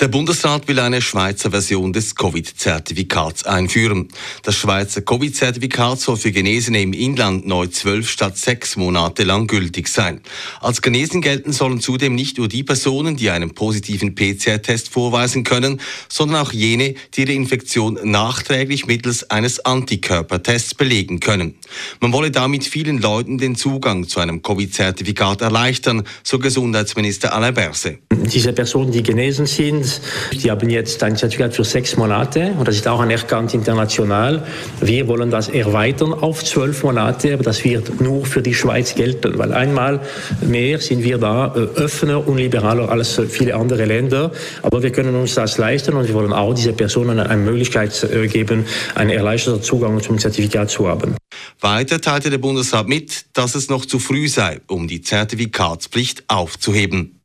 Der Bundesrat will eine Schweizer Version des Covid-Zertifikats einführen. Das Schweizer Covid-Zertifikat soll für Genesene im Inland neu zwölf statt sechs Monate lang gültig sein. Als genesen gelten sollen zudem nicht nur die Personen, die einen positiven PCR-Test vorweisen können, sondern auch jene, die ihre Infektion nachträglich mittels eines Antikörpertests belegen können. Man wolle damit vielen Leuten den Zugang zu einem Covid-Zertifikat erleichtern, so Gesundheitsminister Alain Berse. Diese Personen, die genesen sind. Die haben jetzt ein Zertifikat für sechs Monate und das ist auch anerkannt international. Wir wollen das erweitern auf zwölf Monate, aber das wird nur für die Schweiz gelten, weil einmal mehr sind wir da äh, offener und liberaler als viele andere Länder. Aber wir können uns das leisten und wir wollen auch diese Personen eine Möglichkeit äh, geben, einen erleichterten Zugang zum Zertifikat zu haben. Weiter teilte der Bundesrat mit, dass es noch zu früh sei, um die Zertifikatspflicht aufzuheben.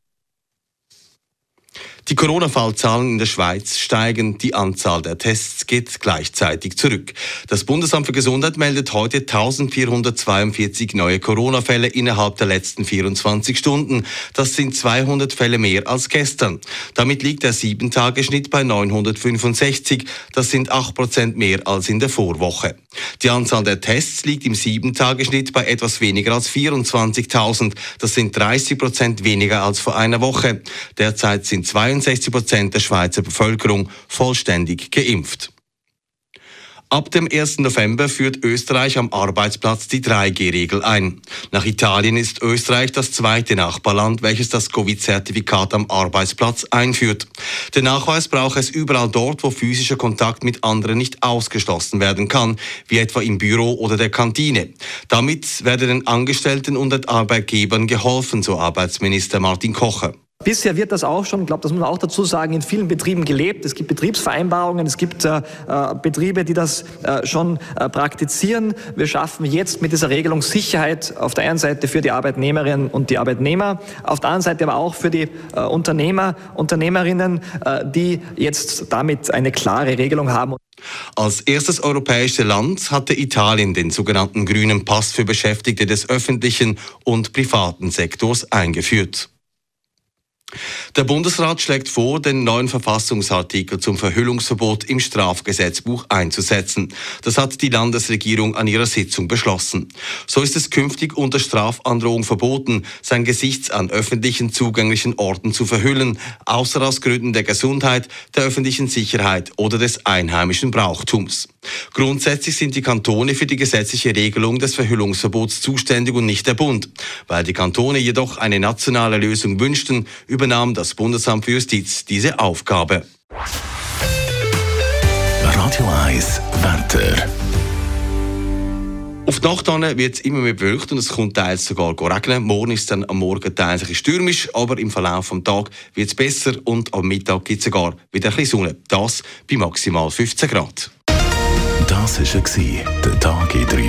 Die Corona-Fallzahlen in der Schweiz steigen, die Anzahl der Tests geht gleichzeitig zurück. Das Bundesamt für Gesundheit meldet heute 1442 neue Corona-Fälle innerhalb der letzten 24 Stunden. Das sind 200 Fälle mehr als gestern. Damit liegt der 7-Tage-Schnitt bei 965. Das sind 8 Prozent mehr als in der Vorwoche. Die Anzahl der Tests liegt im 7-Tage-Schnitt bei etwas weniger als 24.000. Das sind 30 Prozent weniger als vor einer Woche. Derzeit sind 22 63 Prozent der Schweizer Bevölkerung vollständig geimpft. Ab dem 1. November führt Österreich am Arbeitsplatz die 3G-Regel ein. Nach Italien ist Österreich das zweite Nachbarland, welches das Covid-Zertifikat am Arbeitsplatz einführt. Den Nachweis braucht es überall dort, wo physischer Kontakt mit anderen nicht ausgeschlossen werden kann, wie etwa im Büro oder der Kantine. Damit werde den Angestellten und den Arbeitgebern geholfen, so Arbeitsminister Martin Kocher. Bisher wird das auch schon, ich glaube, das muss man auch dazu sagen, in vielen Betrieben gelebt. Es gibt Betriebsvereinbarungen, es gibt äh, Betriebe, die das äh, schon äh, praktizieren. Wir schaffen jetzt mit dieser Regelung Sicherheit auf der einen Seite für die Arbeitnehmerinnen und die Arbeitnehmer, auf der anderen Seite aber auch für die äh, Unternehmer, Unternehmerinnen, äh, die jetzt damit eine klare Regelung haben. Als erstes europäisches Land hatte Italien den sogenannten grünen Pass für Beschäftigte des öffentlichen und privaten Sektors eingeführt. Der Bundesrat schlägt vor, den neuen Verfassungsartikel zum Verhüllungsverbot im Strafgesetzbuch einzusetzen. Das hat die Landesregierung an ihrer Sitzung beschlossen. So ist es künftig unter Strafandrohung verboten, sein Gesicht an öffentlichen zugänglichen Orten zu verhüllen, außer aus Gründen der Gesundheit, der öffentlichen Sicherheit oder des einheimischen Brauchtums. Grundsätzlich sind die Kantone für die gesetzliche Regelung des Verhüllungsverbots zuständig und nicht der Bund. Weil die Kantone jedoch eine nationale Lösung wünschten, übernahm das Bundesamt für Justiz diese Aufgabe. Radio 1 Wetter. Auf die Nacht wird es immer mehr bewölkt und es kommt teils sogar regnen. Morgen ist es dann am Morgen teils ein stürmisch, aber im Verlauf des Tages wird es besser und am Mittag gibt es sogar wieder ein bisschen Sonne. Das bei maximal 15 Grad. Das war der Tag in 3